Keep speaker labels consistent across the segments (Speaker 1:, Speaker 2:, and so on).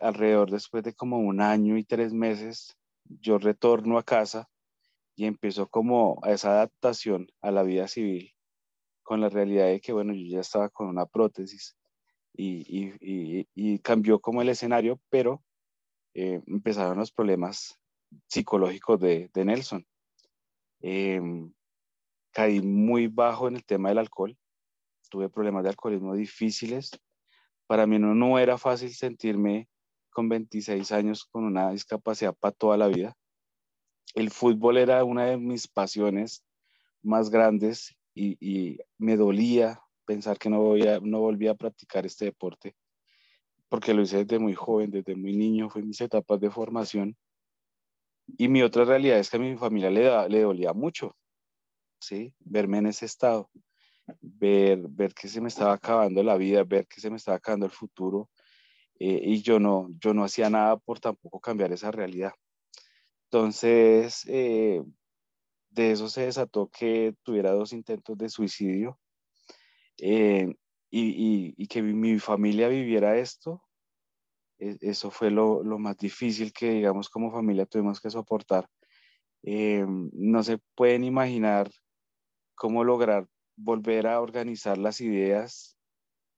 Speaker 1: alrededor después de como un año y tres meses, yo retorno a casa y empiezo como a esa adaptación a la vida civil con la realidad de que, bueno, yo ya estaba con una prótesis y, y, y, cambió como el escenario, pero eh, empezaron los problemas psicológicos de, de Nelson. Em, caí muy bajo en el tema del alcohol, tuve problemas de alcoholismo difíciles. Para mí no, no era fácil sentirme con 26 años con una discapacidad para toda la vida. El fútbol era una de mis pasiones más grandes y, me dolía pensar que no, voy a, practicar este deporte, porque lo hice desde muy joven, desde muy niño, fue mis etapas de formación. Y mi otra realidad es que a mi familia le, le dolía mucho, ¿sí? Verme en ese estado, ver, ver que se me estaba acabando la vida, ver que se me estaba acabando el futuro, eh, y yo no, yo no hacía nada por tampoco cambiar esa realidad. Entonces, eh, de eso se desató que tuviera dos intentos de suicidio eh, y, y, que mi, familia viviera esto. E, eso fue lo, lo, más difícil que, digamos, como familia tuvimos que soportar. no se pueden imaginar cómo lograr volver a organizar las ideas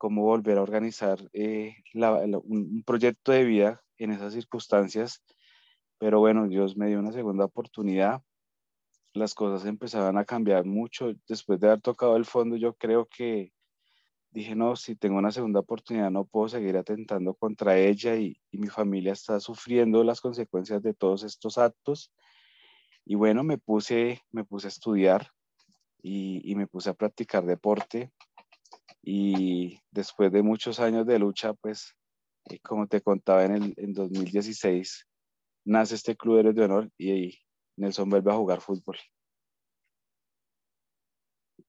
Speaker 1: cómo volver a organizar eh, un, proyecto de vida en esas circunstancias. Pero bueno, Dios me dio una segunda oportunidad. Las cosas empezaban a cambiar mucho. Después de haber tocado el fondo, yo creo que dije, no, si tengo una segunda oportunidad, no puedo seguir atentando contra ella y, mi familia está sufriendo las consecuencias de todos estos actos. Y bueno, me puse, me puse a estudiar y, y me puse a practicar deporte y después de muchos años de lucha, pues, eh, como te contaba en el en 2016, nace este Club de Honor y Nelson vuelve a jugar fútbol.